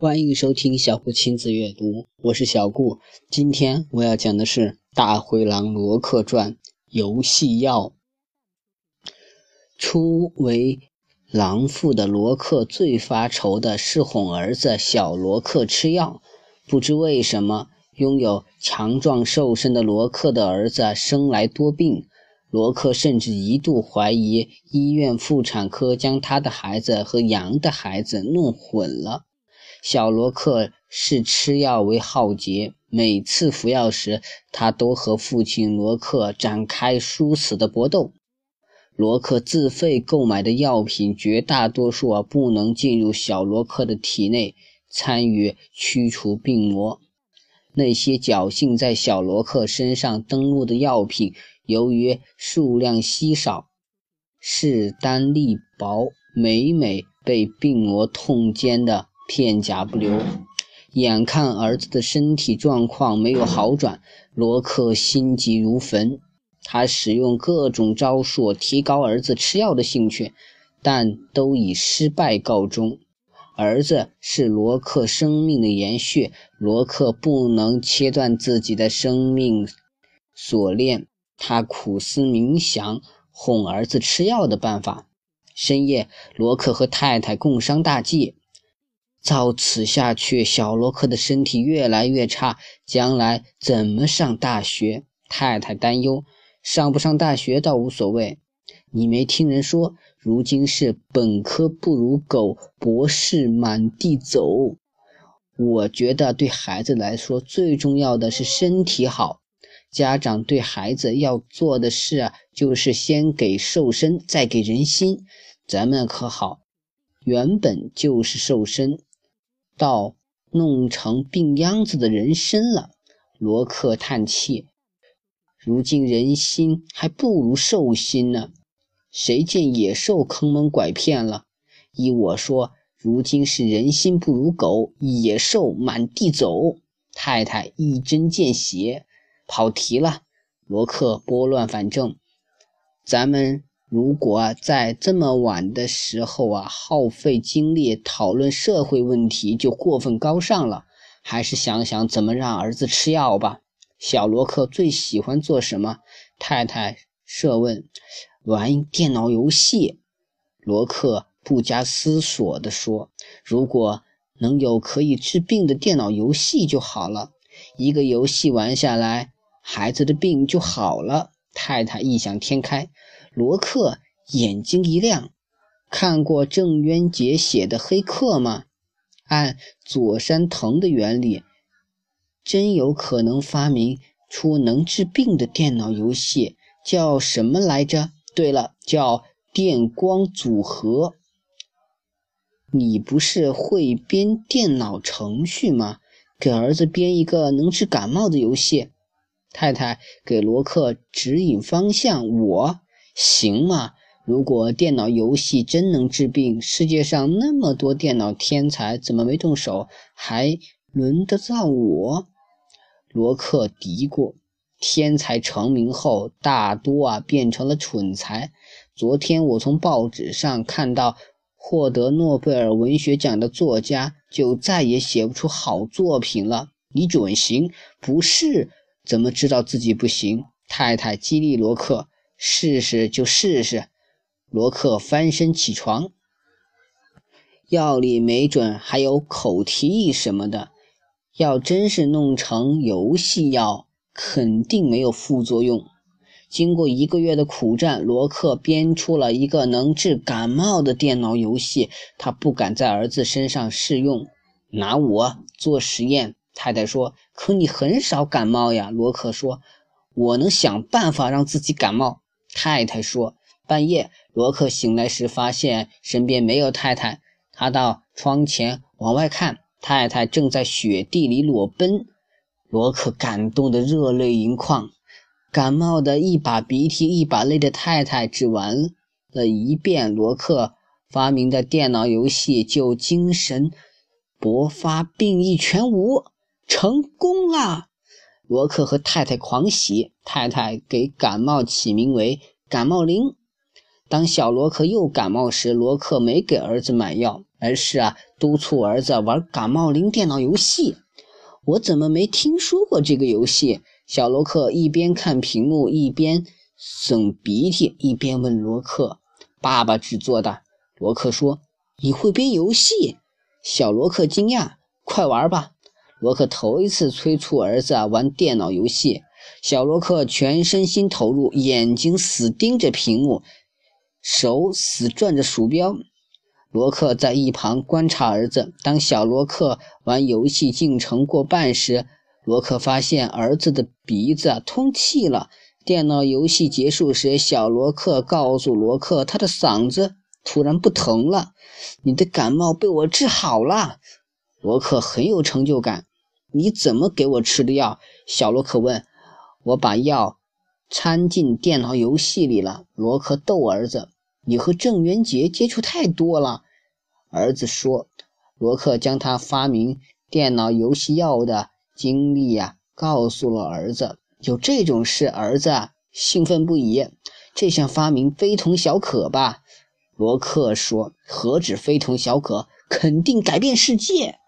欢迎收听小顾亲子阅读，我是小顾。今天我要讲的是《大灰狼罗克传》游戏药。初为狼父的罗克最发愁的是哄儿子小罗克吃药。不知为什么，拥有强壮瘦身的罗克的儿子生来多病。罗克甚至一度怀疑医院妇产科将他的孩子和羊的孩子弄混了。小罗克视吃药为浩劫，每次服药时，他都和父亲罗克展开殊死的搏斗。罗克自费购买的药品，绝大多数啊不能进入小罗克的体内，参与驱除病魔。那些侥幸在小罗克身上登陆的药品，由于数量稀少，势单力薄，每每被病魔痛歼的。片甲不留，眼看儿子的身体状况没有好转，罗克心急如焚。他使用各种招数提高儿子吃药的兴趣，但都以失败告终。儿子是罗克生命的延续，罗克不能切断自己的生命锁链。他苦思冥想哄儿子吃药的办法。深夜，罗克和太太共商大计。照此下去，小罗克的身体越来越差，将来怎么上大学？太太担忧。上不上大学倒无所谓。你没听人说，如今是本科不如狗，博士满地走。我觉得对孩子来说，最重要的是身体好。家长对孩子要做的事啊，就是先给瘦身，再给人心。咱们可好，原本就是瘦身。到弄成病秧子的人参了，罗克叹气。如今人心还不如兽心呢，谁见野兽坑蒙拐骗了？依我说，如今是人心不如狗，野兽满地走。太太一针见血，跑题了。罗克拨乱反正，咱们。如果在这么晚的时候啊，耗费精力讨论社会问题，就过分高尚了。还是想想怎么让儿子吃药吧。小罗克最喜欢做什么？太太设问。玩电脑游戏。罗克不加思索地说：“如果能有可以治病的电脑游戏就好了。一个游戏玩下来，孩子的病就好了。”太太异想天开。罗克眼睛一亮，看过郑渊洁写的《黑客》吗？按左山藤的原理，真有可能发明出能治病的电脑游戏，叫什么来着？对了，叫电光组合。你不是会编电脑程序吗？给儿子编一个能治感冒的游戏。太太给罗克指引方向。我。行吗？如果电脑游戏真能治病，世界上那么多电脑天才，怎么没动手？还轮得到我？罗克嘀咕。天才成名后，大多啊变成了蠢材。昨天我从报纸上看到，获得诺贝尔文学奖的作家就再也写不出好作品了。你准行？不是？怎么知道自己不行？太太激励罗克。试试就试试。罗克翻身起床，药里没准还有口蹄疫什么的。要真是弄成游戏药，肯定没有副作用。经过一个月的苦战，罗克编出了一个能治感冒的电脑游戏。他不敢在儿子身上试用，拿我做实验。太太说：“可你很少感冒呀。”罗克说：“我能想办法让自己感冒。”太太说：“半夜，罗克醒来时发现身边没有太太。他到窗前往外看，太太正在雪地里裸奔。罗克感动得热泪盈眶。感冒的一把鼻涕一把泪的太太，只玩了一遍罗克发明的电脑游戏，就精神勃发，病意全无，成功了。”罗克和太太狂喜，太太给感冒起名为“感冒灵”。当小罗克又感冒时，罗克没给儿子买药，而是啊督促儿子玩感冒灵电脑游戏。我怎么没听说过这个游戏？小罗克一边看屏幕，一边擤鼻涕，一边问罗克：“爸爸制作的。”罗克说：“你会编游戏？”小罗克惊讶：“快玩吧！”罗克头一次催促儿子啊玩电脑游戏。小罗克全身心投入，眼睛死盯着屏幕。手死转着鼠标，罗克在一旁观察儿子。当小罗克玩游戏进程过半时，罗克发现儿子的鼻子啊通气了。电脑游戏结束时，小罗克告诉罗克，他的嗓子突然不疼了。你的感冒被我治好了，罗克很有成就感。你怎么给我吃的药？小罗克问。我把药。掺进电脑游戏里了。罗克逗儿子：“你和郑渊洁接触太多了。”儿子说：“罗克将他发明电脑游戏药的经历呀，告诉了儿子。有这种事，儿子兴奋不已。这项发明非同小可吧？”罗克说：“何止非同小可，肯定改变世界。”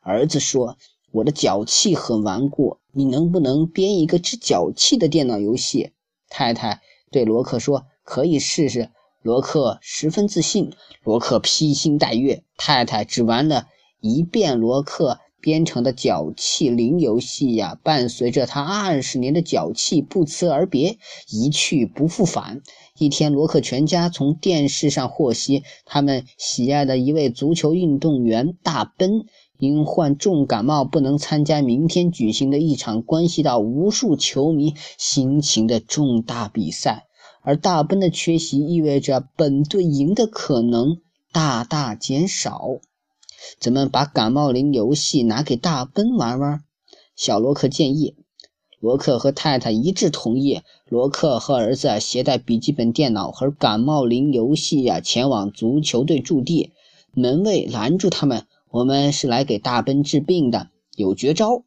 儿子说：“我的脚气很顽固。”你能不能编一个治脚气的电脑游戏？太太对罗克说：“可以试试。”罗克十分自信。罗克披星戴月。太太只玩了一遍罗克编程的脚气灵游戏呀，伴随着他二十年的脚气不辞而别，一去不复返。一天，罗克全家从电视上获悉，他们喜爱的一位足球运动员大奔。因患重感冒不能参加明天举行的一场关系到无数球迷心情的重大比赛，而大奔的缺席意味着本队赢的可能大大减少。咱们把感冒灵游戏拿给大奔玩玩。小罗克建议。罗克和太太一致同意。罗克和儿子携带笔记本电脑和感冒灵游戏呀，前往足球队驻地。门卫拦住他们。我们是来给大奔治病的，有绝招。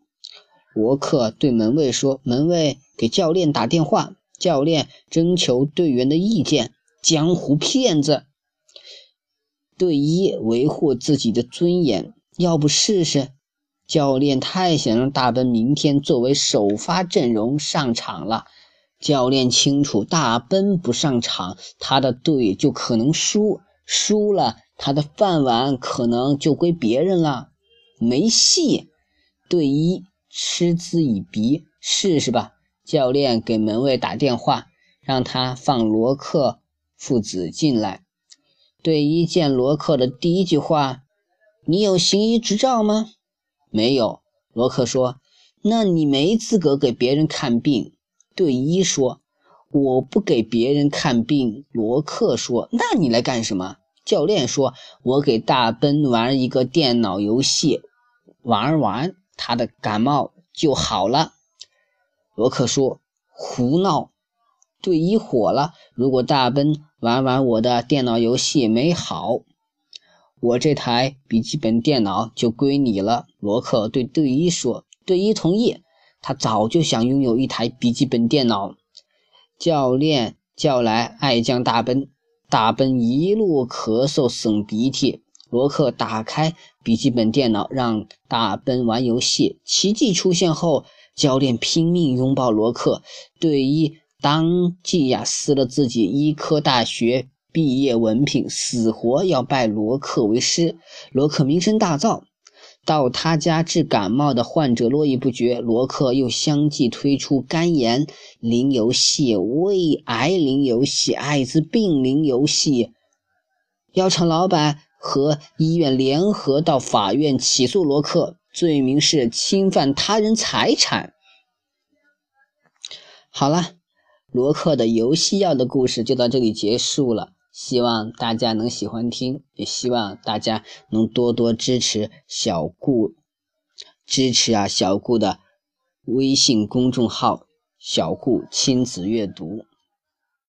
罗克对门卫说：“门卫给教练打电话，教练征求队员的意见。”江湖骗子，队医维护自己的尊严，要不试试？教练太想让大奔明天作为首发阵容上场了。教练清楚，大奔不上场，他的队就可能输，输了。他的饭碗可能就归别人了，没戏。队医嗤之以鼻，试试吧。教练给门卫打电话，让他放罗克父子进来。队医见罗克的第一句话：“你有行医执照吗？”“没有。”罗克说。“那你没资格给别人看病。”队医说。“我不给别人看病。”罗克说。“那你来干什么？”教练说：“我给大奔玩一个电脑游戏，玩完他的感冒就好了。”罗克说：“胡闹！”队医火了：“如果大奔玩完我的电脑游戏没好，我这台笔记本电脑就归你了。”罗克对队医说：“队医同意。他早就想拥有一台笔记本电脑。”教练叫来爱将大奔。大奔一路咳嗽擤鼻涕，罗克打开笔记本电脑让大奔玩游戏。奇迹出现后，教练拼命拥抱罗克，队医当即呀撕了自己医科大学毕业文凭，死活要拜罗克为师。罗克名声大噪。到他家治感冒的患者络绎不绝，罗克又相继推出肝炎零游戏、胃癌零游戏、艾滋病零游戏。药厂老板和医院联合到法院起诉罗克，罪名是侵犯他人财产。好了，罗克的游戏药的故事就到这里结束了。希望大家能喜欢听，也希望大家能多多支持小顾，支持啊小顾的微信公众号“小顾亲子阅读”。